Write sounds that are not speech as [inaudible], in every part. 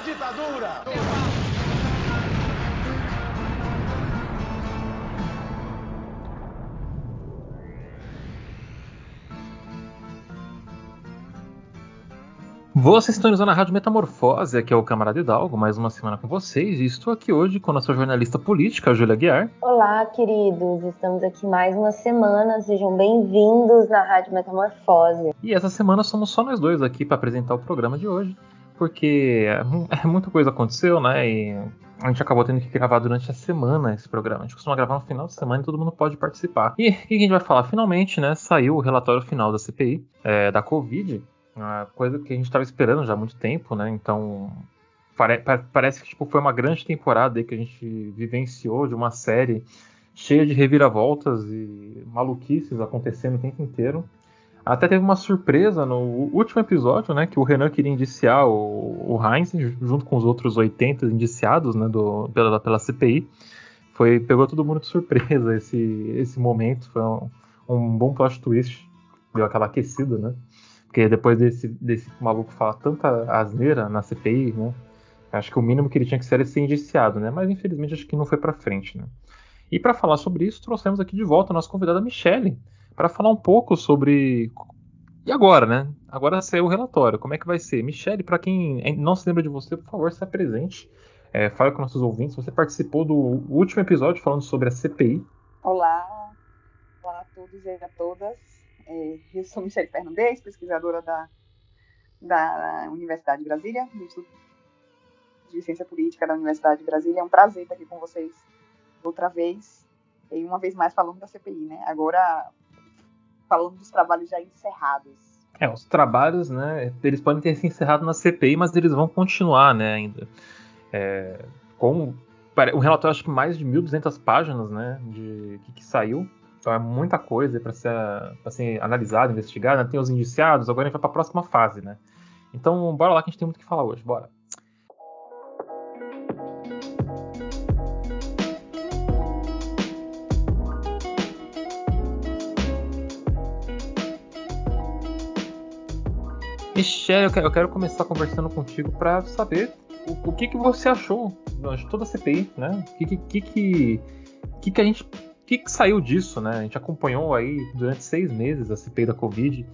da ditadura! Vocês estão na Rádio Metamorfose, aqui é o Camarada Hidalgo, mais uma semana com vocês, e estou aqui hoje com a nossa jornalista política, a Júlia Guiar. Olá, queridos, estamos aqui mais uma semana, sejam bem-vindos na Rádio Metamorfose. E essa semana somos só nós dois aqui para apresentar o programa de hoje, porque [laughs] muita coisa aconteceu, né, e a gente acabou tendo que gravar durante a semana esse programa. A gente costuma gravar no final de semana e todo mundo pode participar. E o que a gente vai falar? Finalmente, né, saiu o relatório final da CPI, é, da Covid, uma coisa que a gente estava esperando já há muito tempo, né? Então pare parece que tipo, foi uma grande temporada que a gente vivenciou de uma série cheia de reviravoltas e maluquices acontecendo o tempo inteiro. Até teve uma surpresa no último episódio, né? Que o Renan queria indiciar o, o Heinz junto com os outros 80 indiciados, né? Do, pela, pela CPI. Foi, pegou todo mundo de surpresa esse, esse momento. Foi um, um bom plot twist. Deu aquela aquecida, né? Porque depois desse, desse maluco falar tanta asneira na CPI, né? Acho que o mínimo que ele tinha que ser era ser indiciado, né? Mas infelizmente acho que não foi para frente, né? E para falar sobre isso, trouxemos aqui de volta a nossa convidada Michele, para falar um pouco sobre. E agora, né? Agora saiu o relatório. Como é que vai ser? Michele, para quem não se lembra de você, por favor, se apresente. É, fale com nossos ouvintes. Você participou do último episódio falando sobre a CPI. Olá, olá a todos e a todas. É, eu sou Michelle Fernandes, pesquisadora da, da Universidade de Brasília, do Instituto de Ciência Política da Universidade de Brasília. É um prazer estar aqui com vocês outra vez, e uma vez mais falando da CPI, né? Agora falando dos trabalhos já encerrados. É, os trabalhos, né, eles podem ter se encerrado na CPI, mas eles vão continuar, né, ainda. É, com o relatório, acho que mais de 1.200 páginas, né, de que, que saiu. Então é muita coisa para ser, ser analisada, investigada. Né? Tem os indiciados, agora a gente vai para a próxima fase, né? Então, bora lá que a gente tem muito o que falar hoje, bora. Michelle, eu quero começar conversando contigo para saber o, o, que, que você achou de toda a CPI, né? O que, que, que, que, que a gente que, que saiu disso, né? A gente acompanhou aí durante seis meses a CPI da Covid,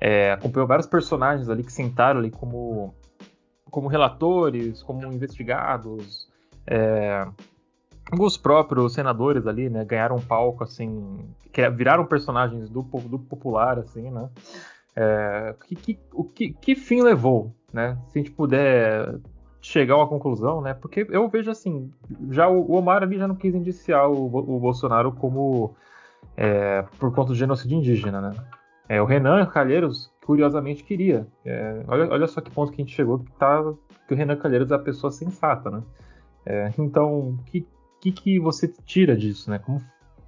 é, acompanhou vários personagens ali que sentaram ali como, como relatores, como investigados, é, os próprios senadores ali, né, ganharam um palco, assim, viraram personagens do, do popular, assim, né? É, que, que, o que, que fim levou, né? Se a gente puder chegar a uma conclusão, né? Porque eu vejo assim, já o Omar ali já não quis indiciar o, o Bolsonaro como é, por conta do genocídio indígena, né? É, o Renan Calheiros, curiosamente, queria. É, olha, olha só que ponto que a gente chegou, que, tá, que o Renan Calheiros é a pessoa sensata, né? É, então, o que, que, que, você tira disso, né? Como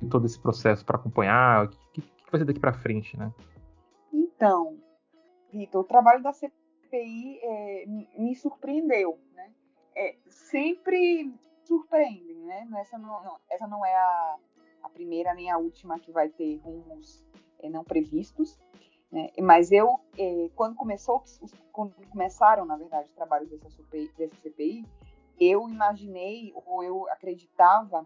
todo esse processo para acompanhar? O que, que, que vai ser daqui para frente, né? Então, Vitor, o trabalho da CPI é, me surpreendeu, né? É, sempre surpreendem, né? Essa não, não, essa não é a, a, primeira nem a última que vai ter rumos é, não previstos, né? Mas eu, é, quando começou, quando começaram, na verdade, os trabalhos dessa, CPI, dessa CPI, eu imaginei ou eu acreditava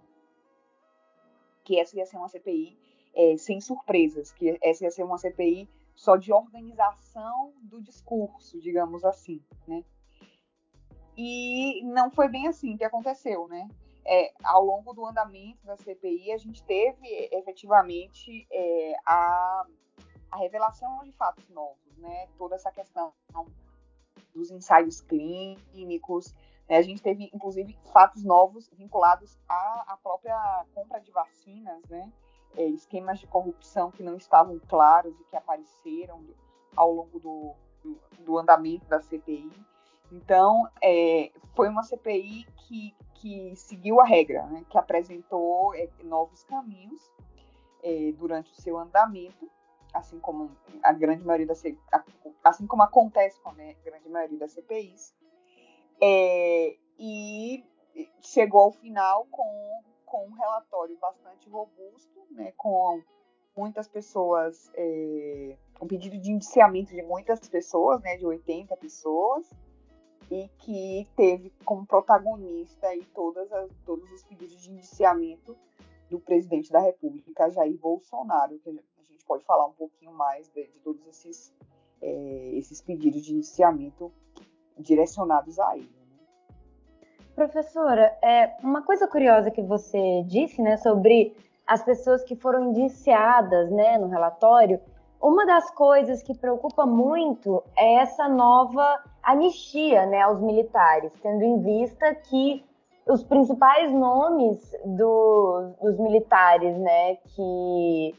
que essa ia ser uma CPI é, sem surpresas, que essa ia ser uma CPI só de organização do discurso, digamos assim, né? E não foi bem assim que aconteceu, né? É, ao longo do andamento da CPI, a gente teve efetivamente é, a, a, revelação de fatos novos, né? Toda essa questão dos ensaios clínicos, né? a gente teve, inclusive, fatos novos vinculados à, à própria compra de vacinas, né? É, esquemas de corrupção que não estavam claros e que apareceram ao longo do, do, andamento da CPI. Então, é, foi uma CPI que, que seguiu a regra, né, que apresentou é, novos caminhos é, durante o seu andamento, assim como a grande maioria das assim como acontece com a grande maioria das CPIs, é, e chegou ao final com com um relatório bastante robusto, né, com muitas pessoas, é, um pedido de indiciamento de muitas pessoas, né, de 80 pessoas, e que teve como protagonista aí todas as, todos os pedidos de indiciamento do presidente da República, Jair Bolsonaro, que a gente pode falar um pouquinho mais de, de todos esses, é, esses pedidos de indiciamento direcionados a ele. Professora, é, uma coisa curiosa que você disse né, sobre as pessoas que foram indiciadas né, no relatório, uma das coisas que preocupa muito é essa nova anistia né, aos militares, tendo em vista que os principais nomes do, dos militares né, que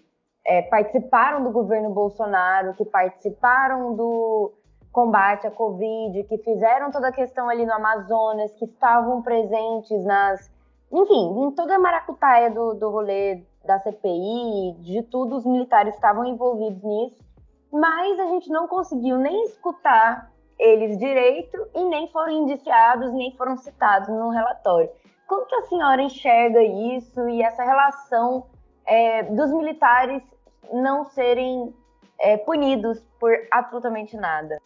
é, participaram do governo Bolsonaro, que participaram do combate à Covid, que fizeram toda a questão ali no Amazonas, que estavam presentes nas. Enfim, em toda a maracutaia do, do rolê da CPI, de tudo, os militares estavam envolvidos nisso, mas a gente não conseguiu nem escutar eles direito e nem foram indiciados, nem foram citados no relatório. Como que a senhora enxerga isso e essa relação é, dos militares não serem é, punidos por absolutamente nada?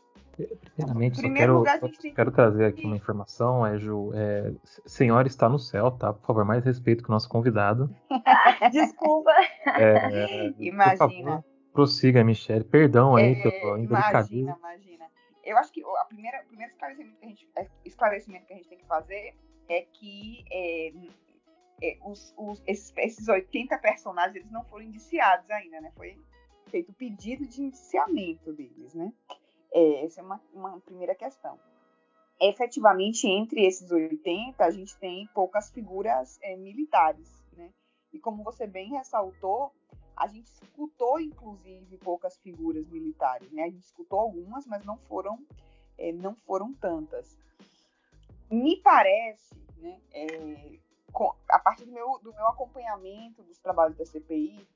Primeiramente, só quero, tem... quero trazer aqui uma informação, é, Ju. É, senhora está no céu, tá? Por favor, mais respeito com o nosso convidado. [laughs] Desculpa. É, [laughs] imagina. Favor, prossiga, Michelle. Perdão aí é, pelo indelicadismo. Imagina, imagina. Eu acho que a primeira, o primeiro esclarecimento que, a gente, é, esclarecimento que a gente tem que fazer é que é, é, os, os, esses, esses 80 personagens eles não foram indiciados ainda, né? Foi feito o pedido de indiciamento deles, né? É, essa é uma, uma primeira questão. Efetivamente, entre esses 80, a gente tem poucas figuras é, militares, né? E como você bem ressaltou, a gente escutou, inclusive, poucas figuras militares, né? A gente escutou algumas, mas não foram, é, não foram tantas. Me parece, né, é, a partir do meu, do meu acompanhamento dos trabalhos da CPI,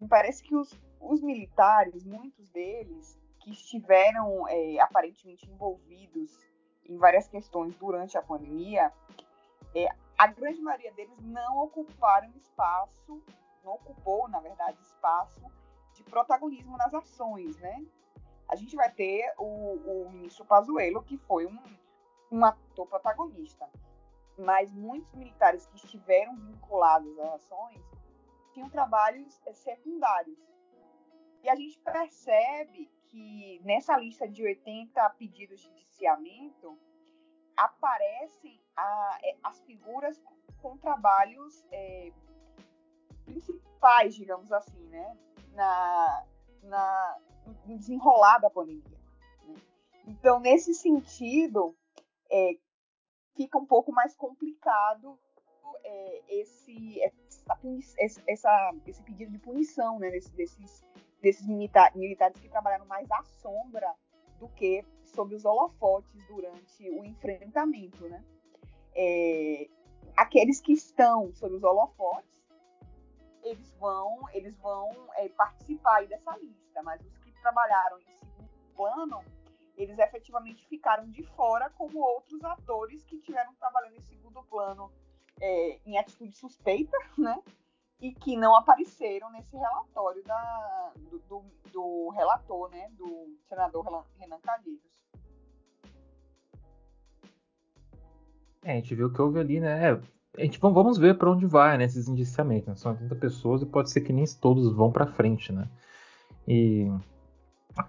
me parece que os, os militares, muitos deles, que estiveram é, aparentemente envolvidos em várias questões durante a pandemia, é, a grande maioria deles não ocuparam espaço, não ocupou, na verdade, espaço de protagonismo nas ações, né? A gente vai ter o, o ministro Pazuello, que foi um, um ator protagonista, mas muitos militares que estiveram vinculados às ações tinham trabalhos é, secundários. E a gente percebe que nessa lista de 80 pedidos de indiciamento aparecem a, é, as figuras com trabalhos é, principais, digamos assim, né, na, na, no desenrolar da pandemia. Né? Então, nesse sentido, é, fica um pouco mais complicado é, esse, essa, essa, esse pedido de punição né, desses desses milita militares que trabalharam mais à sombra do que sob os holofotes durante o enfrentamento, né? É, aqueles que estão sob os holofotes, eles vão, eles vão é, participar dessa lista, mas os que trabalharam em segundo plano, eles efetivamente ficaram de fora, como outros atores que tiveram trabalhando em segundo plano é, em atitude suspeita, né? E que não apareceram nesse relatório da, do, do, do relator, né, do senador Renan Calheiros. É, a gente viu que houve ali, né? É, a gente vamos ver para onde vai, né, esses indiciamentos. Né? São 80 pessoas e pode ser que nem todos vão para frente, né? E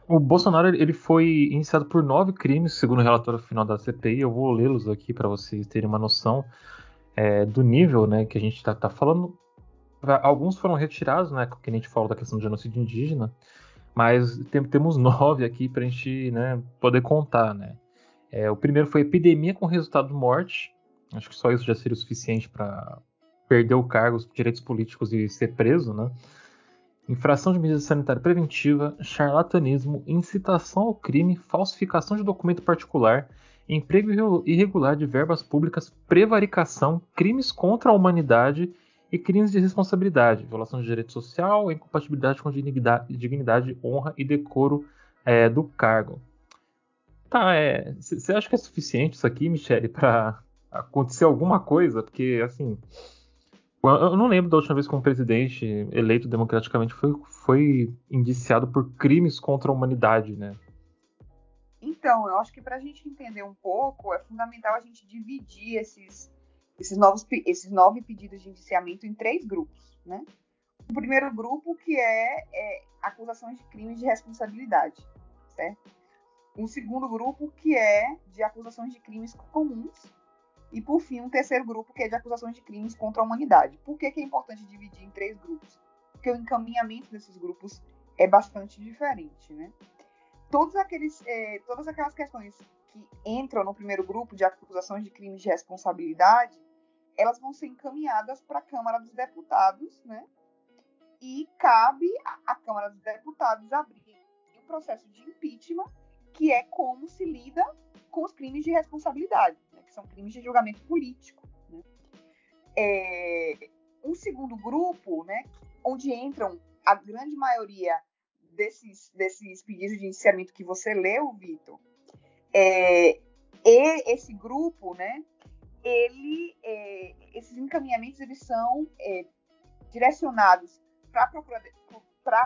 o Bolsonaro ele foi indiciado por nove crimes, segundo o relatório final da CPI. Eu vou lê-los aqui para vocês terem uma noção é, do nível, né, que a gente está tá falando alguns foram retirados, né? Que a gente falou da questão do genocídio indígena, mas tem, temos [laughs] nove aqui para a gente né, poder contar, né? É, o primeiro foi epidemia com resultado morte. Acho que só isso já seria o suficiente para perder o cargo, os direitos políticos e ser preso, né? Infração de medida sanitária preventiva, charlatanismo, incitação ao crime, falsificação de documento particular, emprego irregular de verbas públicas, prevaricação, crimes contra a humanidade e crimes de responsabilidade, violação de direito social, incompatibilidade com dignidade, dignidade honra e decoro é, do cargo. Tá, é. Você acha que é suficiente isso aqui, Michele, para acontecer alguma coisa? Porque, assim. Eu não lembro da última vez que um presidente eleito democraticamente foi, foi indiciado por crimes contra a humanidade, né? Então, eu acho que para a gente entender um pouco, é fundamental a gente dividir esses, esses, novos, esses nove pedidos de indiciamento em três grupos, né? O primeiro grupo, que é, é acusações de crimes de responsabilidade, certo? Um segundo grupo, que é de acusações de crimes comuns. E, por fim, um terceiro grupo, que é de acusações de crimes contra a humanidade. Por que, que é importante dividir em três grupos? Porque o encaminhamento desses grupos é bastante diferente, né? todos aqueles, é, todas aquelas questões que entram no primeiro grupo de acusações de crimes de responsabilidade, elas vão ser encaminhadas para a Câmara dos Deputados, né? E cabe à Câmara dos Deputados abrir o processo de impeachment, que é como se lida com os crimes de responsabilidade, né? que são crimes de julgamento político. Né? É, um segundo grupo, né, onde entram a grande maioria desses, desses pedidos de indiciamento que você leu, Vitor, é, e esse grupo, né, ele, é, esses encaminhamentos eles são é, direcionados para a procuradoria,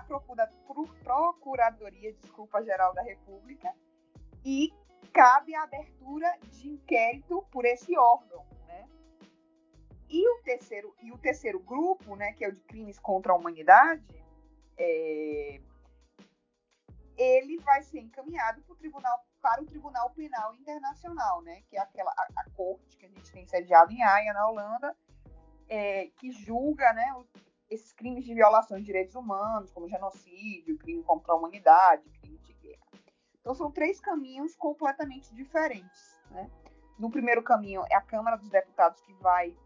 procura, Procuradoria desculpa, Geral da República e cabe a abertura de inquérito por esse órgão, né? E o terceiro e o terceiro grupo, né, que é o de crimes contra a humanidade, é, ele vai ser encaminhado para o tribunal para o Tribunal Penal Internacional, né, que é aquela a, a corte que a gente tem sediado em Haia, na Holanda, é, que julga, né, esses crimes de violação de direitos humanos, como genocídio, crime contra a humanidade, crime de guerra. Então são três caminhos completamente diferentes, né? No primeiro caminho é a Câmara dos Deputados que vai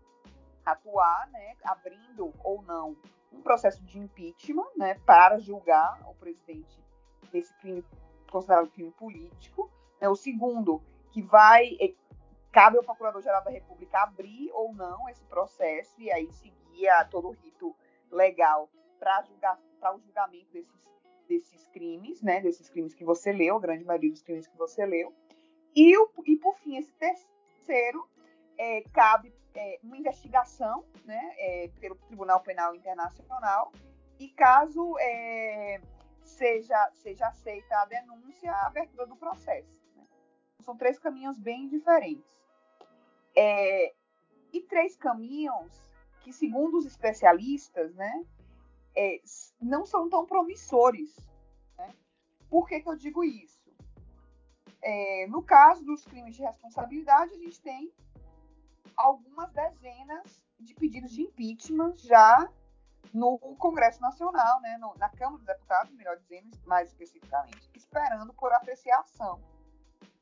atuar, né, abrindo ou não um processo de impeachment, né, para julgar o presidente desse crime considerado crime político. Né? O segundo, que vai eh, cabe ao Procurador-Geral da República abrir ou não esse processo e aí seguir todo o rito legal para o julgamento desses, desses crimes, né? Desses crimes que você leu, a grande maioria dos crimes que você leu. E, o, e por fim, esse terceiro é, cabe é, uma investigação, né? É, pelo Tribunal Penal Internacional e caso é, seja, seja aceita a denúncia, a abertura do processo. Né? São três caminhos bem diferentes. É, e três caminhos que, segundo os especialistas, né, é, não são tão promissores. Né? Por que, que eu digo isso? É, no caso dos crimes de responsabilidade, a gente tem algumas dezenas de pedidos de impeachment já no Congresso Nacional, né, no, na Câmara dos Deputados, melhor dizendo, mais especificamente, esperando por apreciação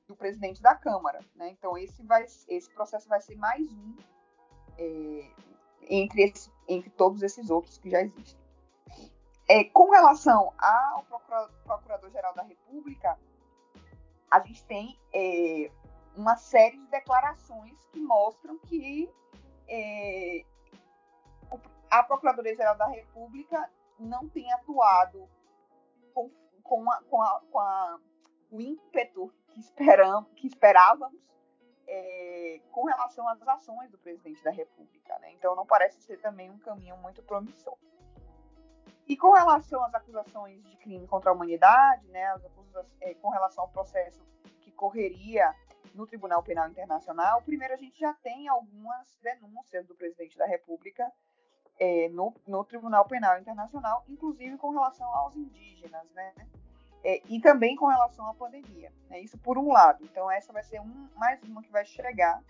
do presidente da Câmara. Né? Então, esse, vai, esse processo vai ser mais um é, entre, esse, entre todos esses outros que já existem. É, com relação ao Procurador-Geral da República, a gente tem é, uma série de declarações que mostram que é, a Procuradoria-Geral da República não tem atuado com, com, a, com, a, com a, o ímpeto que, esperam, que esperávamos é, com relação às ações do presidente da República. Né? Então, não parece ser também um caminho muito promissor. E com relação às acusações de crime contra a humanidade, né, é, com relação ao processo que correria no Tribunal Penal Internacional, primeiro a gente já tem algumas denúncias do presidente da República é, no, no, Tribunal Penal Internacional, inclusive com relação aos indígenas, né? É, e também com relação à pandemia. Né? Isso por um lado. Então, essa vai ser um, mais uma que vai chegar,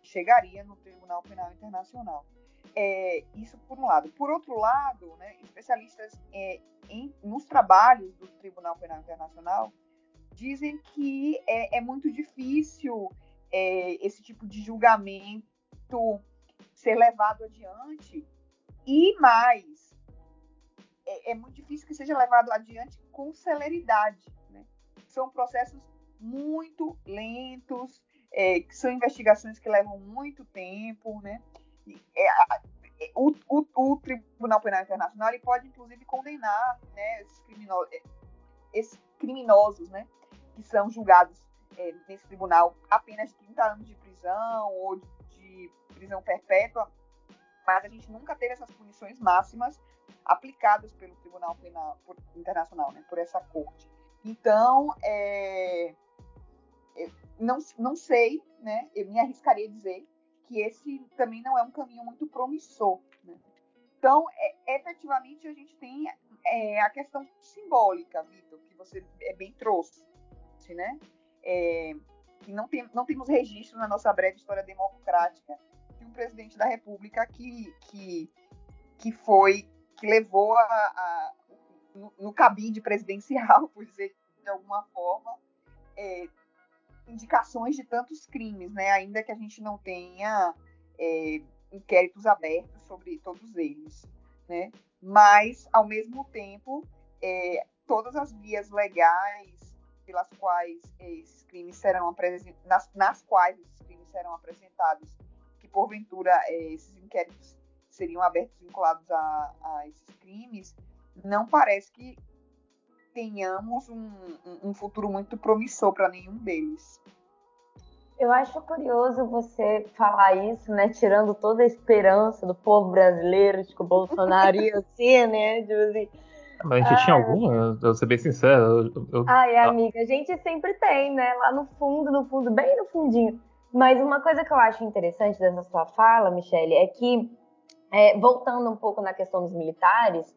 chegaria no Tribunal Penal Internacional. É, isso por um lado. Por outro lado, né, especialistas é, em, nos trabalhos do Tribunal Penal Internacional dizem que é, é muito difícil é, esse tipo de julgamento ser levado adiante e mais, é, é, muito difícil que seja levado adiante com celeridade. Né? São processos muito lentos, é, que são investigações que levam muito tempo. Né? É, é o, o, o, Tribunal Penal Internacional ele pode, inclusive, condenar né, esses, criminosos, é, esses criminosos né, que são julgados é, nesse tribunal apenas de 30 anos de prisão ou de, de prisão perpétua mas a gente nunca teve essas punições máximas aplicadas pelo Tribunal Penal por, Internacional, né, por essa corte. Então, é, não, não sei, né? Eu me arriscaria a dizer que esse também não é um caminho muito promissor. Né? Então, é, efetivamente, a gente tem é, a questão simbólica, Vitor, que você é bem trouxe, né? É, que não, tem, não temos registro na nossa breve história democrática de um presidente da República que, que, que foi, que levou a, a no, no cabide presidencial, [laughs] por dizer de alguma forma, é, indicações de tantos crimes, né? Ainda que a gente não tenha é, inquéritos abertos sobre todos eles, né? Mas, ao mesmo tempo, é, todas as vias legais pelas quais esses crimes serão nas, nas, quais esses crimes serão apresentados, que porventura é, esses inquéritos seriam abertos vinculados a, a esses crimes, não parece que tenhamos um, um futuro muito promissor para nenhum deles. Eu acho curioso você falar isso, né? Tirando toda a esperança do povo brasileiro de que o Bolsonaro ia [laughs] ser, né? Tipo assim, mas a gente tinha alguma? Eu vou ser bem sincero. Eu, eu... Ai, amiga, a gente sempre tem, né? Lá no fundo, no fundo, bem no fundinho. Mas uma coisa que eu acho interessante dessa sua fala, Michele, é que, é, voltando um pouco na questão dos militares,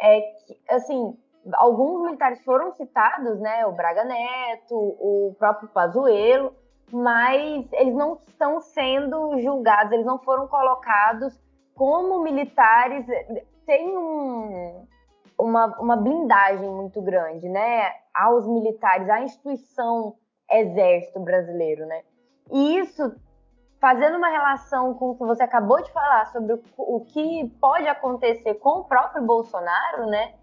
é que, assim, alguns militares foram citados, né? O Braga Neto, o próprio Pazuello, mas eles não estão sendo julgados, eles não foram colocados como militares. Tem um, uma, uma blindagem muito grande, né? Aos militares, à instituição exército brasileiro, né? E isso, fazendo uma relação com o que você acabou de falar sobre o, o que pode acontecer com o próprio Bolsonaro, né?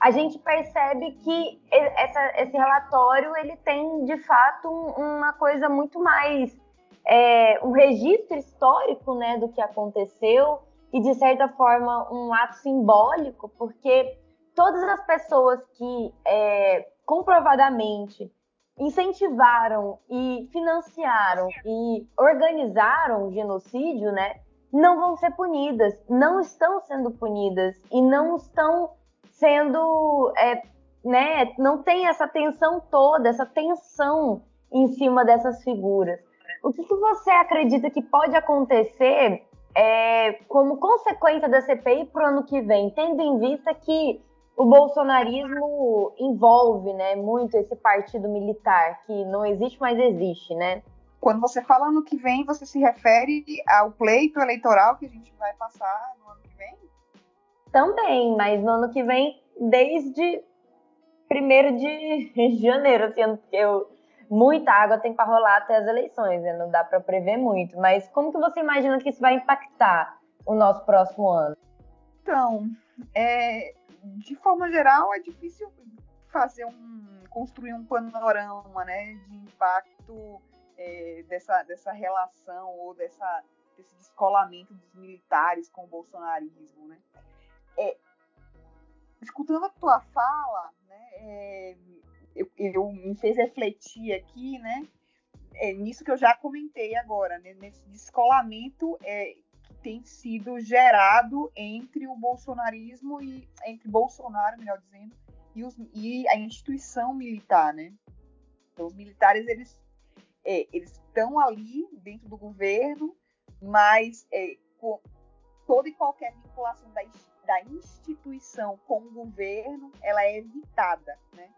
A gente percebe que essa, esse relatório ele tem de fato uma coisa muito mais é, um registro histórico, né, do que aconteceu e de certa forma um ato simbólico, porque todas as pessoas que é, comprovadamente incentivaram e financiaram e organizaram o genocídio, né, não vão ser punidas, não estão sendo punidas e não estão sendo, é, né, não tem essa tensão toda, essa tensão em cima dessas figuras. O que, que você acredita que pode acontecer é, como consequência da CPI para o ano que vem, tendo em vista que o bolsonarismo envolve, né, muito esse partido militar que não existe, mas existe, né? Quando você fala ano que vem, você se refere ao pleito eleitoral que a gente vai passar no ano que vem? Também, mas no ano que vem, desde 1 de [laughs] janeiro, assim, porque eu, muita água tem para rolar até as eleições, né? Não dá para prever muito. Mas como que você imagina que isso vai impactar o nosso próximo ano? Então, é, de forma geral, é difícil fazer um construir um panorama, né, de impacto é, dessa dessa relação ou dessa desse descolamento dos militares com o bolsonarismo, né? É, escutando a tua fala, né, é, eu, eu, me fez refletir aqui, né, é, nisso que eu já comentei agora, né, nesse descolamento é, tem sido gerado entre o bolsonarismo e entre Bolsonaro, melhor dizendo, e, os, e a instituição militar, né? Então, os militares eles é, eles estão ali dentro do governo, mas é, com toda e qualquer vinculação da, da instituição com o governo, ela é evitada, né?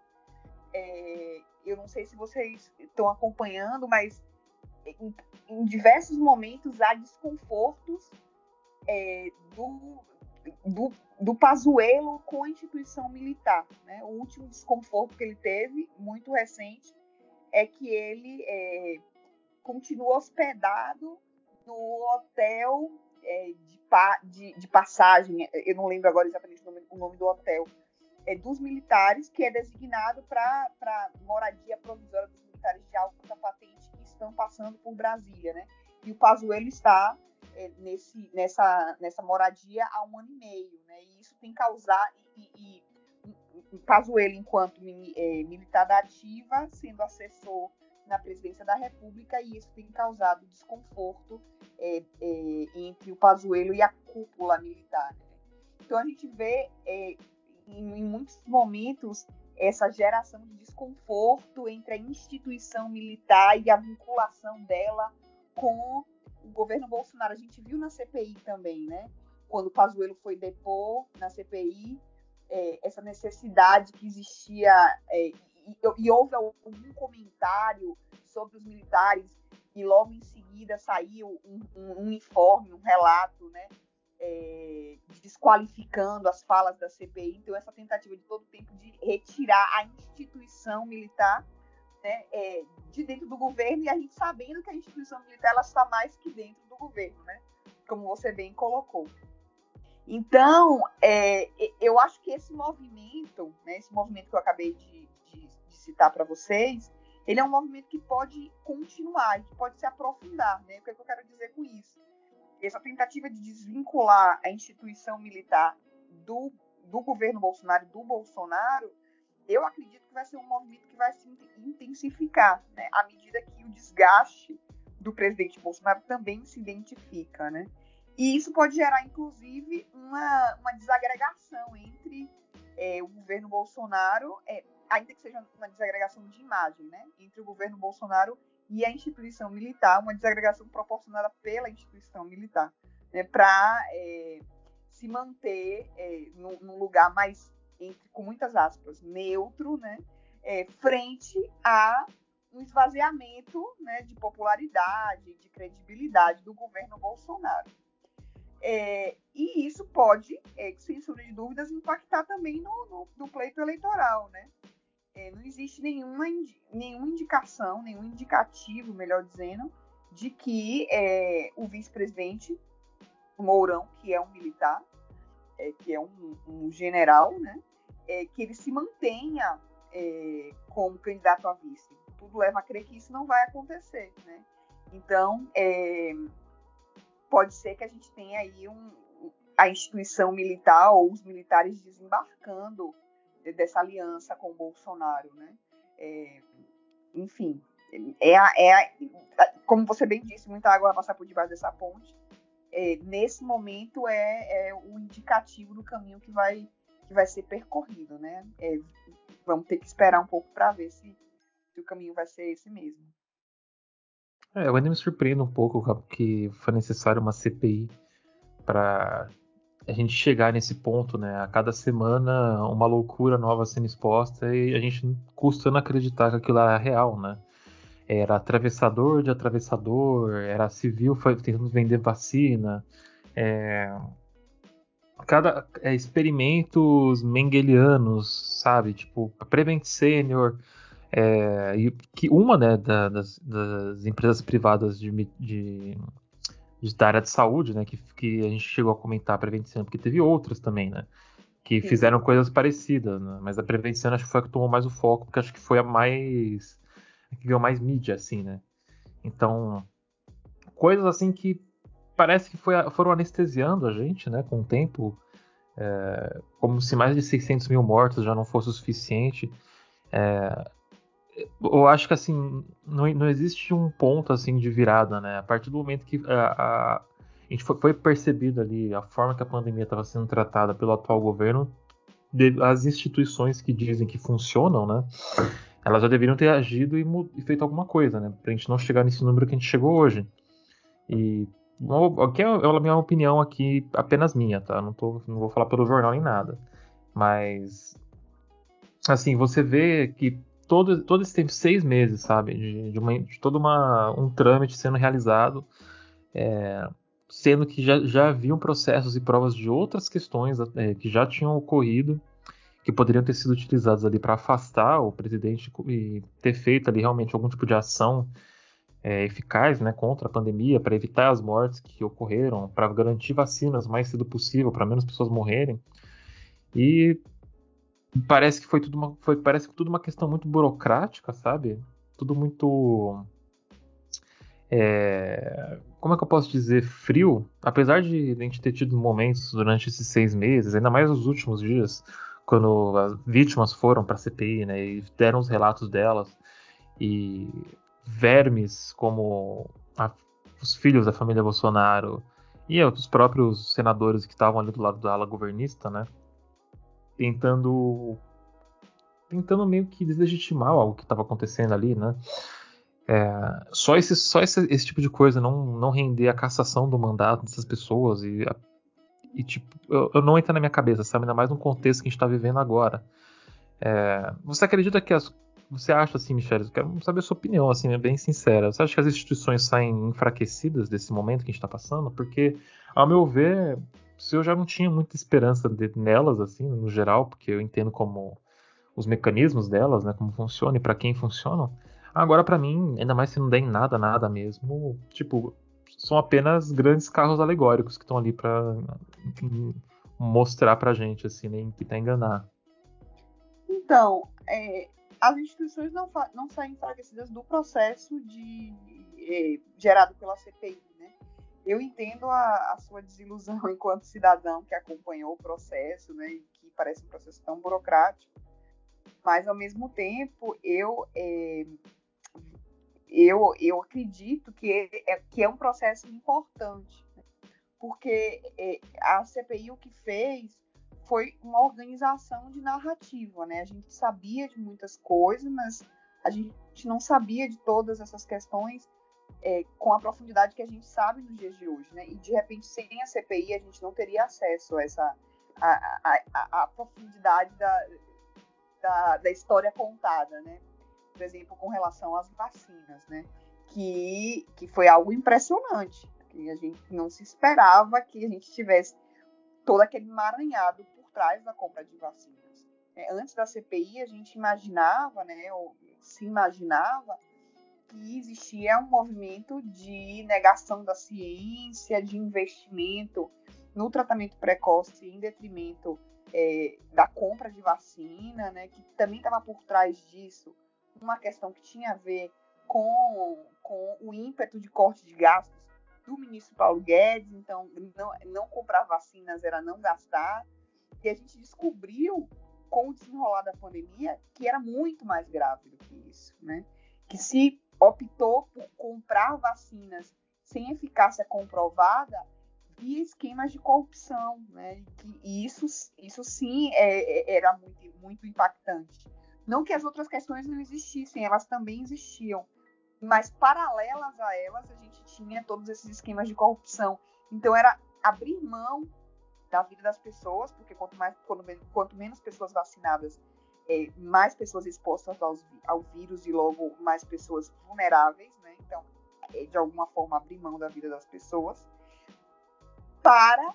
É, eu não sei se vocês estão acompanhando, mas em, em diversos momentos há desconfortos é, do, do, do Pazuello com a instituição militar. Né? O último desconforto que ele teve, muito recente, é que ele é, continua hospedado no hotel é, de, de, de, passagem, eu não lembro agora exatamente o nome, o nome do hotel, é, dos militares, que é designado para moradia provisória dos militares de alta patente estão passando por Brasília, né? E o Pazuello está é, nesse, nessa, nessa moradia há um ano e meio, né? E isso tem causado e, e, e Pazuello, enquanto é, militar da ativa, sendo assessor na presidência da República, e isso tem causado desconforto é, é, entre o Pazuello e a cúpula militar. Né? Então a gente vê é, em, em, muitos momentos essa geração de desconforto entre a instituição militar e a vinculação dela com o governo Bolsonaro. A gente viu na CPI também, né? Quando o Pazuello foi depor na CPI, é, essa necessidade que existia é, e, e, houve algum comentário sobre os militares e logo em seguida saiu um, um uniforme, um relato, né? É, desqualificando as falas da CPI. Então, essa tentativa de todo tempo de retirar a instituição militar né, é, de dentro do governo e a gente sabendo que a instituição militar ela está mais que dentro do governo, né? Como você bem colocou. Então, é, eu acho que esse movimento, né, esse movimento que eu acabei de, de, de citar para vocês, ele é um movimento que pode continuar, que pode se aprofundar. Né? O que, é que eu quero dizer com isso? Essa tentativa de desvincular a instituição militar do, do governo Bolsonaro, do Bolsonaro, eu acredito que vai ser um movimento que vai se intensificar, né, à medida que o desgaste do presidente Bolsonaro também se identifica, né? E isso pode gerar, inclusive, uma, uma desagregação entre é, o governo Bolsonaro, é, ainda que seja uma desagregação de imagem, né? Entre o governo Bolsonaro e a instituição militar, uma desagregação proporcionada pela instituição militar, né, para é, se manter é, num, lugar mais, entre, com muitas aspas, neutro, né, é, frente a um esvaziamento né, de popularidade, de credibilidade do governo Bolsonaro. É, e isso pode, é, sem sombra de dúvidas, impactar também no, no, no pleito eleitoral, né? É, não existe nenhuma, nenhuma indicação, nenhum indicativo, melhor dizendo, de que é, o vice-presidente Mourão, que é um militar, é, que é um, um general, né, é, que ele se mantenha é, como candidato a vice. Tudo leva a crer que isso não vai acontecer, né? Então, é, pode ser que a gente tenha aí um, a instituição militar ou os militares desembarcando dessa aliança com o Bolsonaro, né? É, enfim, é, a, é a, como você bem disse, muita água vai passar por debaixo dessa ponte. É, nesse momento é, é, o indicativo do caminho que vai, que vai ser percorrido, né? É, vamos ter que esperar um pouco para ver se, se, o caminho vai ser esse mesmo. É, eu ainda me surpreendo um pouco que foi necessário uma CPI para a gente chegar nesse ponto, né? A cada semana uma loucura nova sendo exposta e a gente custando acreditar que aquilo era real, né? Era atravessador de atravessador, era civil tentando vender vacina, é... cada é, experimentos mengelianos, sabe? Tipo, Prevent Senior, é... que uma né, da, das, das, empresas privadas de, de da área de saúde, né? Que, que a gente chegou a comentar a Prevenção, porque teve outras também, né? Que Sim. fizeram coisas parecidas, né? Mas a Prevenção acho que foi a que tomou mais o foco, porque acho que foi a mais. a que ganhou mais mídia, assim, né? Então, coisas assim que parece que foi, foram anestesiando a gente, né? Com o tempo. É, como se mais de 600 mil mortos já não fosse o suficiente. É, eu acho que assim não, não existe um ponto assim de virada, né? A partir do momento que a, a, a gente foi, foi, percebido ali a forma que a pandemia estava sendo tratada pelo atual governo, as instituições que dizem que funcionam, né? Elas já deveriam ter agido e, e feito alguma coisa, né? Pra gente não chegar nesse número que a gente chegou hoje. E aqui é, é a minha opinião aqui, apenas minha, tá? Não, tô, não vou falar pelo jornal nem nada. Mas assim, você vê que todo, todo esse tempo, seis meses, sabe? De, de, uma, de todo uma, um trâmite sendo realizado, é, sendo que já, já haviam processos e provas de outras questões é, que já tinham ocorrido, que poderiam ter sido utilizados ali para afastar o presidente e ter feito ali realmente algum tipo de ação é, eficaz né, contra a pandemia, para evitar as mortes que ocorreram, para garantir vacinas o mais cedo possível, para menos pessoas morrerem. E parece que foi tudo uma, foi, parece que tudo uma questão muito burocrática, sabe? Tudo muito é, como é que eu posso dizer frio, apesar de a gente ter tido momentos durante esses seis meses, ainda mais nos últimos dias, quando as vítimas foram para a CPI, né, e deram os relatos delas e vermes como a, os filhos da família Bolsonaro e os próprios senadores que estavam ali do lado da ala governista, né, tentando tentando meio que deslegitimar algo que estava acontecendo ali, né? É, só esse, só esse, esse, tipo de coisa não, não render a cassação do mandato dessas pessoas e, e tipo, eu, eu, não entra na minha cabeça, sabe? Ainda mais no contexto que a gente está vivendo agora. É, você acredita que as, você acha assim, Michele? Eu quero saber a sua opinião, assim, bem sincera. Você acha que as instituições saem enfraquecidas desse momento que a gente está passando? Porque, ao meu ver, eu já não tinha muita esperança de, nelas, assim, no geral, porque eu entendo como os mecanismos delas, né, como funcionam e para quem funcionam. Agora, para mim, ainda mais se não der em nada, nada mesmo, tipo, são apenas grandes carros alegóricos que estão ali para mostrar pra gente, assim, nem tentar enganar. Então, é, as instituições não, não saem enfraquecidas do processo de, é, gerado pela CPI. Eu entendo a, a, sua desilusão [laughs] enquanto cidadão que acompanhou o processo, né, e que parece um processo tão burocrático, mas ao mesmo tempo eu é, eu, eu acredito que é, que é um processo importante, né? porque é, a CPI o que fez foi uma organização de narrativa, né? A gente sabia de muitas coisas, mas a gente não sabia de todas essas questões é, com a profundidade que a gente sabe nos dias de hoje, né? E de repente, sem a CPI, a gente não teria acesso a essa a, a, a, a profundidade da, da, da, história contada, né? Por exemplo, com relação às vacinas, né? Que, que foi algo impressionante, que a gente não se esperava que a gente tivesse todo aquele emaranhado por trás da compra de vacinas. É, antes da CPI, a gente imaginava, né, ou se imaginava, que existia um movimento de negação da ciência, de investimento no tratamento precoce em detrimento é, da compra de vacina, né, que também estava por trás disso uma questão que tinha a ver com, com o ímpeto de corte de gastos do ministro Paulo Guedes, então não, não comprar vacinas era não gastar. E a gente descobriu, com o desenrolar da pandemia, que era muito mais grave do que isso, né? Que se optou por comprar vacinas sem eficácia comprovada via esquemas de corrupção, né? E isso, isso sim é, é, era muito, muito impactante. Não que as outras questões não existissem, elas também existiam, mas paralelas a elas a gente tinha todos esses esquemas de corrupção. Então era abrir mão da vida das pessoas, porque quanto, mais, quanto, quanto menos pessoas vacinadas, é, mais pessoas expostas aos, ao vírus e logo mais pessoas vulneráveis, né? Então, é, de alguma forma, abrir mão da vida das pessoas para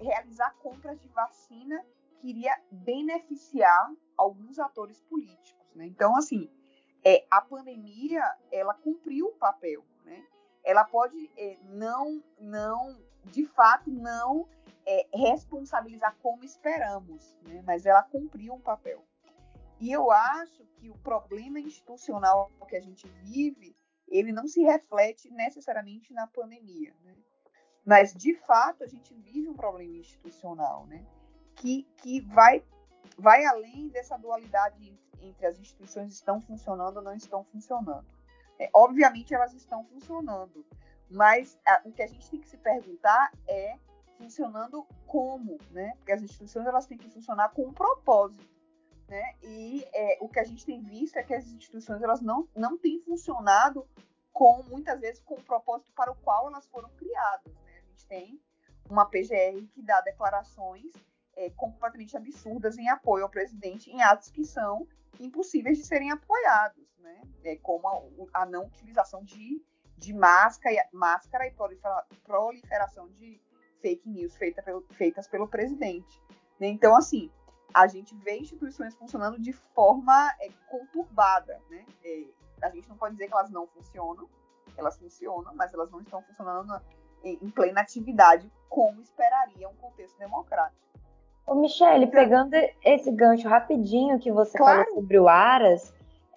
realizar compras de vacina que iria beneficiar alguns atores políticos, né? Então, assim, é, a pandemia, ela cumpriu o papel, né? Ela pode é, não, não, de fato, não é, responsabilizar como esperamos, né? mas ela cumpriu um papel. E eu acho que o problema institucional que a gente vive, ele não se reflete necessariamente na pandemia, né? mas de fato a gente vive um problema institucional, né? que, que vai, vai além dessa dualidade entre as instituições estão funcionando ou não estão funcionando. É, obviamente elas estão funcionando, mas a, o que a gente tem que se perguntar é funcionando como, né? Porque as instituições elas têm que funcionar com um propósito, né? E é, o que a gente tem visto é que as instituições elas não não têm funcionado com muitas vezes com o propósito para o qual elas foram criadas. Né? A gente tem uma PGR que dá declarações é, completamente absurdas em apoio ao presidente em atos que são impossíveis de serem apoiados, né? É, como a, a não utilização de, de máscara, máscara e proliferação de fake news feita pelo, feitas pelo presidente. Né? Então, assim, a gente vê instituições funcionando de forma é, conturbada. Né? É, a gente não pode dizer que elas não funcionam, elas funcionam, mas elas não estão funcionando em, em plena atividade como esperaria um contexto democrático. Ô, Michele, pegando esse gancho rapidinho que você claro. falou sobre o Aras,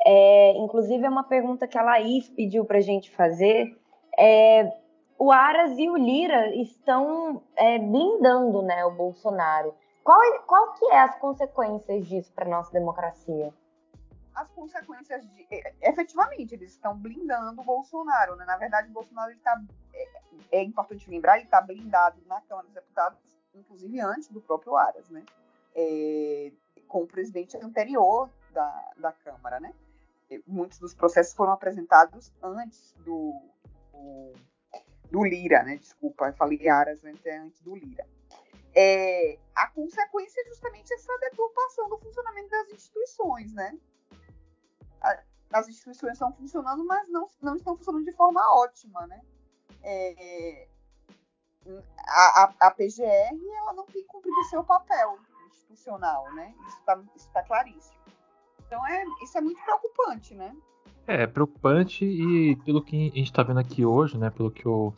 é, inclusive é uma pergunta que a Laís pediu para a gente fazer. É, o Aras e o Lira estão é, blindando né, o Bolsonaro. Qual, qual que é as consequências disso para nossa democracia? As consequências de, efetivamente, eles estão blindando o Bolsonaro. Né? Na verdade, o Bolsonaro está, é, é importante lembrar, ele está blindado na Câmara dos Deputados inclusive antes do próprio Aras, né? É, com o presidente anterior da, da Câmara, né? Muitos dos processos foram apresentados antes do, do, do Lira, né? Desculpa, eu falei Aras antes, é antes do Lira. É, a consequência é justamente essa deturpação do funcionamento das instituições, né? As instituições estão funcionando, mas não, não estão funcionando de forma ótima, né? É, a, a, a, PGR ela não tem cumprido seu papel institucional, né? Isso está tá claríssimo. Então é, isso é muito preocupante, né? É, preocupante e pelo que a gente está vendo aqui hoje, né? Pelo que eu.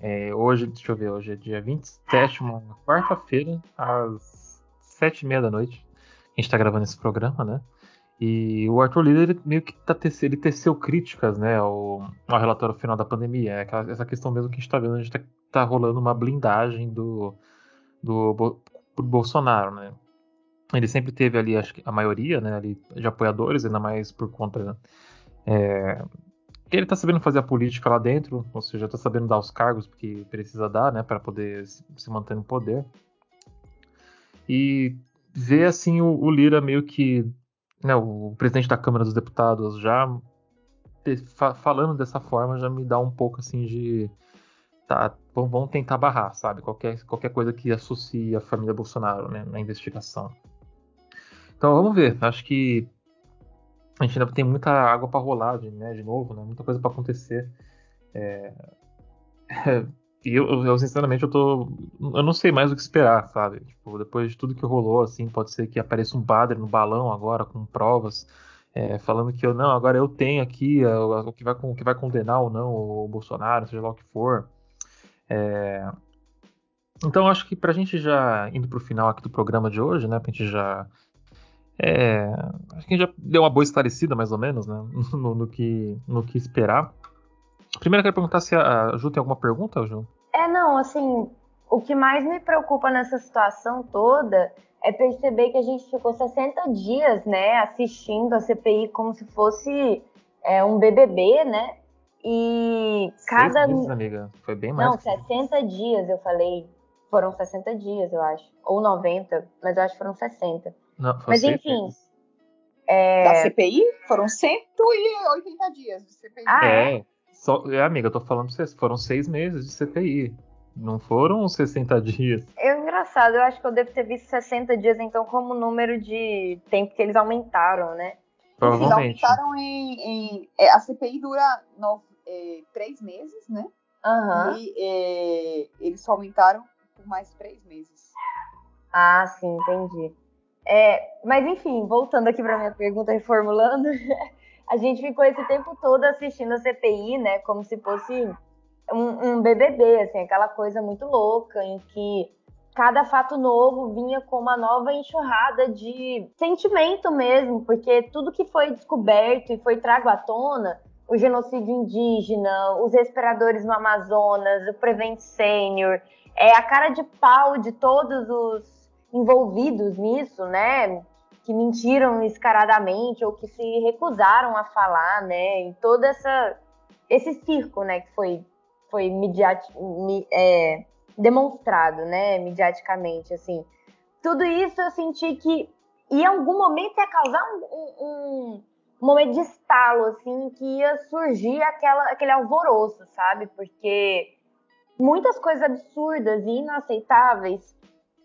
É, hoje, deixa eu ver, hoje é dia 27, uma quarta-feira, às sete e meia da noite. A gente está gravando esse programa, né? E o Arthur Lira meio que tá teceu, ele teceu críticas né, ao, ao relatório final da pandemia. É aquela, essa questão mesmo que a gente está vendo, a gente tá, tá rolando uma blindagem do, do, do Bolsonaro, né? Ele sempre teve ali, acho que a maioria, né, ali, de apoiadores, ainda mais por conta é, que ele tá sabendo fazer a política lá dentro, ou seja, tá sabendo dar os cargos que precisa dar, né, para poder se, manter no poder. E ver assim o, o Lira meio que, né, o presidente da Câmara dos Deputados já falando dessa forma já me dá um pouco assim de tá, vamos tentar barrar, sabe? Qualquer, qualquer coisa que associe a família Bolsonaro né, na investigação. Então vamos ver. Acho que a gente ainda tem muita água para rolar, né? De novo, né? Muita coisa para acontecer. É... [laughs] e eu, eu, sinceramente, eu tô. Eu não sei mais o que esperar, sabe? Tipo, depois de tudo que rolou, assim, pode ser que apareça um padre no balão agora com provas. É, falando que eu não, agora eu tenho aqui é, o que vai, que vai condenar ou não o Bolsonaro, seja lá o que for. É, então acho que para a gente já indo para o final aqui do programa de hoje, né, para a gente já é, acho que a gente já deu uma boa esclarecida, mais ou menos, né? [laughs] No, no que, no que esperar. Primeiro eu quero perguntar se a Ju tem alguma pergunta, Ju? É, não, assim, o que mais me preocupa nessa situação toda é perceber que a gente ficou 60 dias, né, assistindo a CPI como se fosse é, um BBB, né? E cada. Seis meses, amiga. Foi bem mais. Não, 60 dias, eu falei. Foram 60 dias, eu acho. Ou 90, mas eu acho que foram 60. Não, Mas enfim. É... Da CPI? Foram 180 dias de CPI. Ah, é? é? Só, é, amiga, eu tô falando pra vocês, foram seis meses de CPI. Não foram 60 dias. É engraçado, eu acho que eu devo ter visto 60 dias, então, como número de tempo que eles aumentaram, né? Provavelmente. Eles aumentaram em. em é, a CPI dura nove, é, três meses, né? Uhum. E é, eles só aumentaram por mais três meses. Ah, sim, entendi. É, mas enfim, voltando aqui para minha pergunta, reformulando, [laughs] a gente ficou esse tempo todo assistindo a CPI, né, como se fosse um, um BBB, assim, aquela coisa muito louca em que cada fato novo vinha com uma nova enxurrada de sentimento mesmo, porque tudo que foi descoberto e foi trago à tona, o genocídio indígena, os respiradores no Amazonas, o Prevent Senior, é a cara de pau de todos os envolvidos nisso, né? Que mentiram escaradamente ou que se recusaram a falar, né? E todo essa, esse circo, né? Que foi, foi mediati, é, demonstrado, né? Mediaticamente, assim. Tudo isso eu senti que em algum momento ia causar um, um, um momento de estalo, assim, que ia surgir aquela, aquele alvoroço, sabe? Porque muitas coisas absurdas e inaceitáveis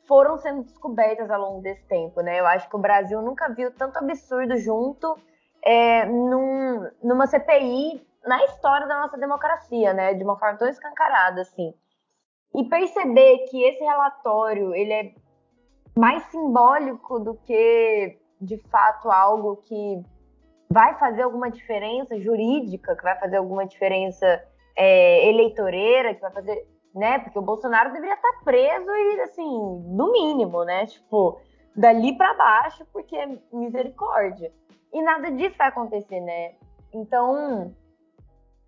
foram sendo descobertas ao longo desse tempo, né? Eu acho que o Brasil nunca viu tanto absurdo junto é, num, numa CPI na história da nossa democracia, né? De uma forma tão escancarada, assim. E perceber que esse relatório, ele é mais simbólico do que, de fato, algo que vai fazer alguma diferença jurídica, que vai fazer alguma diferença é, eleitoreira, que vai fazer né? Porque o Bolsonaro deveria estar preso e, assim, no mínimo, né? Tipo, dali para baixo, porque é misericórdia. E nada disso vai acontecer, né? Então,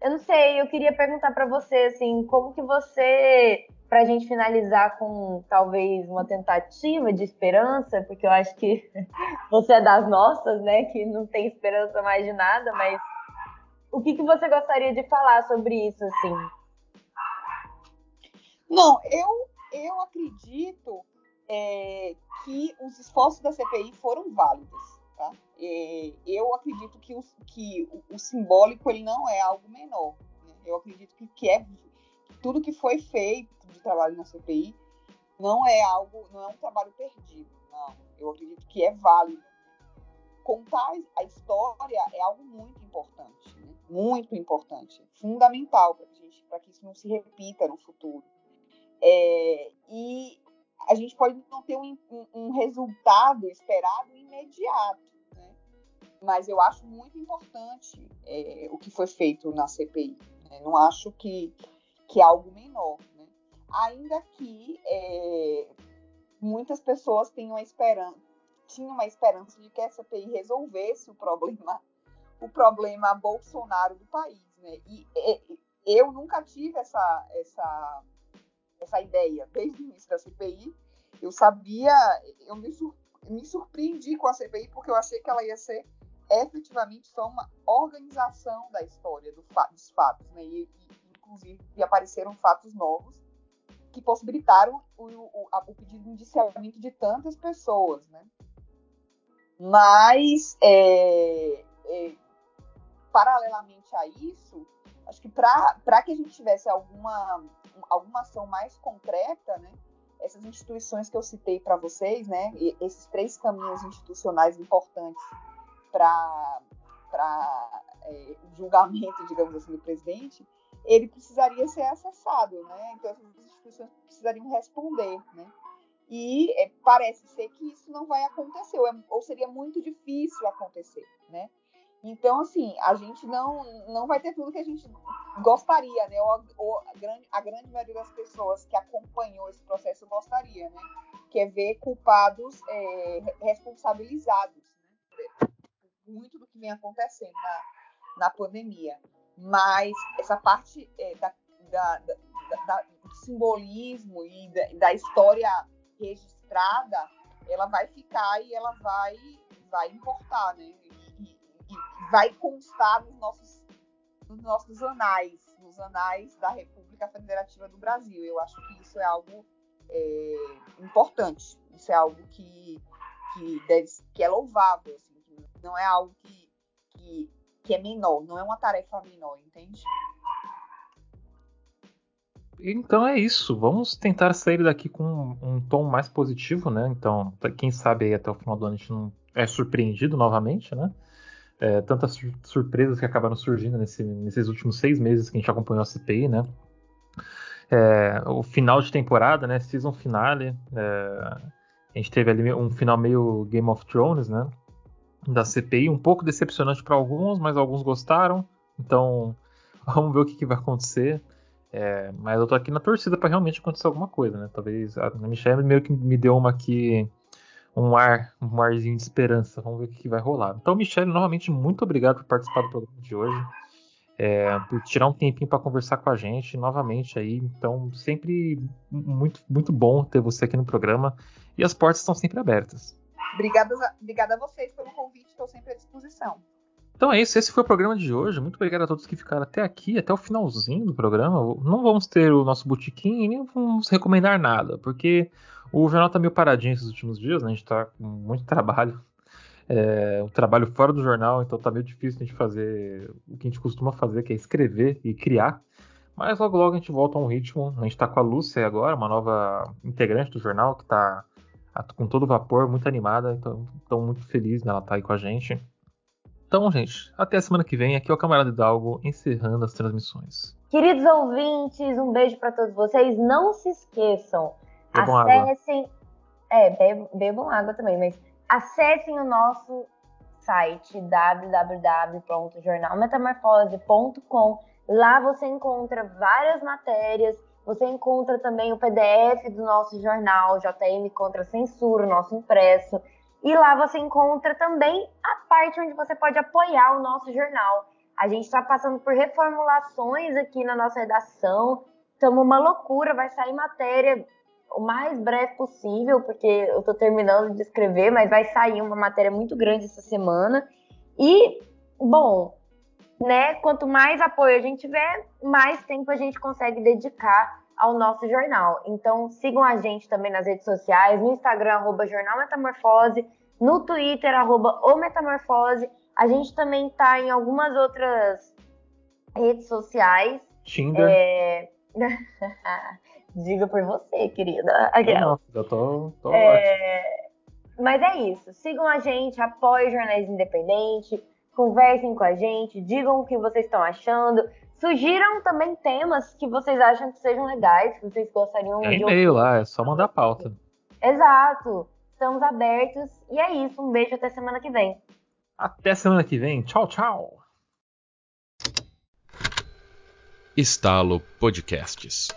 eu não sei, eu queria perguntar para você, assim, como que você, pra gente finalizar com talvez uma tentativa de esperança, porque eu acho que [laughs] você é das nossas, né? Que não tem esperança mais de nada, mas o que, que você gostaria de falar sobre isso, assim? Não, eu, eu acredito é, que os esforços da CPI foram válidos. Tá? eu acredito que, o, que o, o, simbólico ele não é algo menor. Né? Eu acredito que, que, é, tudo que foi feito de trabalho na CPI não é algo, não é um trabalho perdido. Não, eu acredito que é válido. Contar a história é algo muito importante, né? muito importante, fundamental para que isso não se repita no futuro. É, e a gente pode não ter um, um resultado esperado imediato, né? mas eu acho muito importante é, o que foi feito na CPI. Né? Não acho que, que é algo menor. Né? Ainda que é, muitas pessoas tenham a esperança, tinham uma esperança de que a CPI resolvesse o problema, o problema Bolsonaro do país. Né? E, e eu nunca tive essa, essa essa ideia desde o início da CPI. Eu sabia, eu me, sur me surpreendi com a CPI porque eu achei que ela ia ser efetivamente só uma organização da história do dos fatos, né? E, e, inclusive apareceram fatos novos que possibilitaram o, o, o pedido de indiciamento de tantas pessoas, né? Mas, é, é, paralelamente a isso, acho que para que a gente tivesse alguma alguma ação mais concreta, né? Essas instituições que eu citei para vocês, né? esses três caminhos institucionais importantes para é, o julgamento, [laughs] digamos assim, do presidente, ele precisaria ser acessado, né? Então essas instituições precisariam responder, né? E é, parece ser que isso não vai acontecer, ou, é, ou seria muito difícil acontecer, né? Então, assim, a gente não, não vai ter tudo que a gente gostaria, né? Ou, ou a, grande, a grande maioria das pessoas que acompanhou esse processo gostaria, né? Que é ver culpados é, responsabilizados, né? Muito do que vem acontecendo na, na pandemia. Mas essa parte é, da, da, da, do simbolismo e da, da história registrada, ela vai ficar e ela vai, vai importar, né? Vai constar nos nossos, nos nossos anais, nos anais da República Federativa do Brasil. Eu acho que isso é algo é, importante, isso é algo que, que, deve, que é louvável, assim, que não é algo que, que, que é menor, não é uma tarefa menor, entende? Então é isso. Vamos tentar sair daqui com um, um, tom mais positivo, né? Então, quem sabe aí até o final do ano a gente não é surpreendido novamente, né? É, tantas surpresas que acabaram surgindo nesse, nesses últimos seis meses que a gente acompanhou a CPI, né? É, o final de temporada, né? Season finale. É, a gente teve ali um final meio Game of Thrones, né? Da CPI, um pouco decepcionante para alguns, mas alguns gostaram. Então, [laughs] vamos ver o que, que vai acontecer. É, mas eu tô aqui na torcida para realmente acontecer alguma coisa, né? Talvez a Michelle meio que me deu uma aqui um ar, um arzinho de esperança. Vamos ver o que vai rolar. Então, Michele, novamente, muito obrigado por participar do programa de hoje. É, por tirar um tempinho para conversar com a gente novamente aí. Então, sempre muito, muito bom ter você aqui no programa. E as portas estão sempre abertas. Obrigada, obrigada a vocês pelo convite, estou sempre à disposição. Então é isso, esse foi o programa de hoje. Muito obrigado a todos que ficaram até aqui, até o finalzinho do programa. Não vamos ter o nosso botequim e nem vamos recomendar nada, porque o jornal tá meio paradinho esses últimos dias, né? A gente tá com muito trabalho. É, um trabalho fora do jornal, então tá meio difícil a gente fazer o que a gente costuma fazer, que é escrever e criar. Mas logo logo a gente volta a um ritmo. A gente tá com a Lúcia agora, uma nova integrante do jornal, que tá com todo vapor, muito animada, então, então muito feliz nela estar tá aí com a gente. Então, gente, até a semana que vem. Aqui é o Camarada Hidalgo encerrando as transmissões. Queridos ouvintes, um beijo para todos vocês. Não se esqueçam, bebam acessem. Água. É, bebam água também, mas acessem o nosso site www.jornalmetamorfose.com. Lá você encontra várias matérias, você encontra também o PDF do nosso jornal, JM contra Censura, o nosso impresso. E lá você encontra também a parte onde você pode apoiar o nosso jornal. A gente está passando por reformulações aqui na nossa redação. Estamos uma loucura, vai sair matéria o mais breve possível, porque eu estou terminando de escrever, mas vai sair uma matéria muito grande essa semana. E, bom, né, quanto mais apoio a gente tiver, mais tempo a gente consegue dedicar ao nosso jornal. Então sigam a gente também nas redes sociais, no Instagram, arroba Jornal Metamorfose, no Twitter, arroba o Metamorfose. A gente também está em algumas outras redes sociais. Tinder. É... [laughs] Diga por você, querida. Nossa, eu tô, tô é... ótimo. Mas é isso. Sigam a gente, apoiem jornalismo independente, conversem com a gente, digam o que vocês estão achando. Sugiram também temas que vocês acham que sejam legais, que vocês gostariam é de. E-mail lá, é só mandar pauta. Exato. Estamos abertos. E é isso. Um beijo até semana que vem. Até semana que vem. Tchau, tchau. Estalo Podcasts.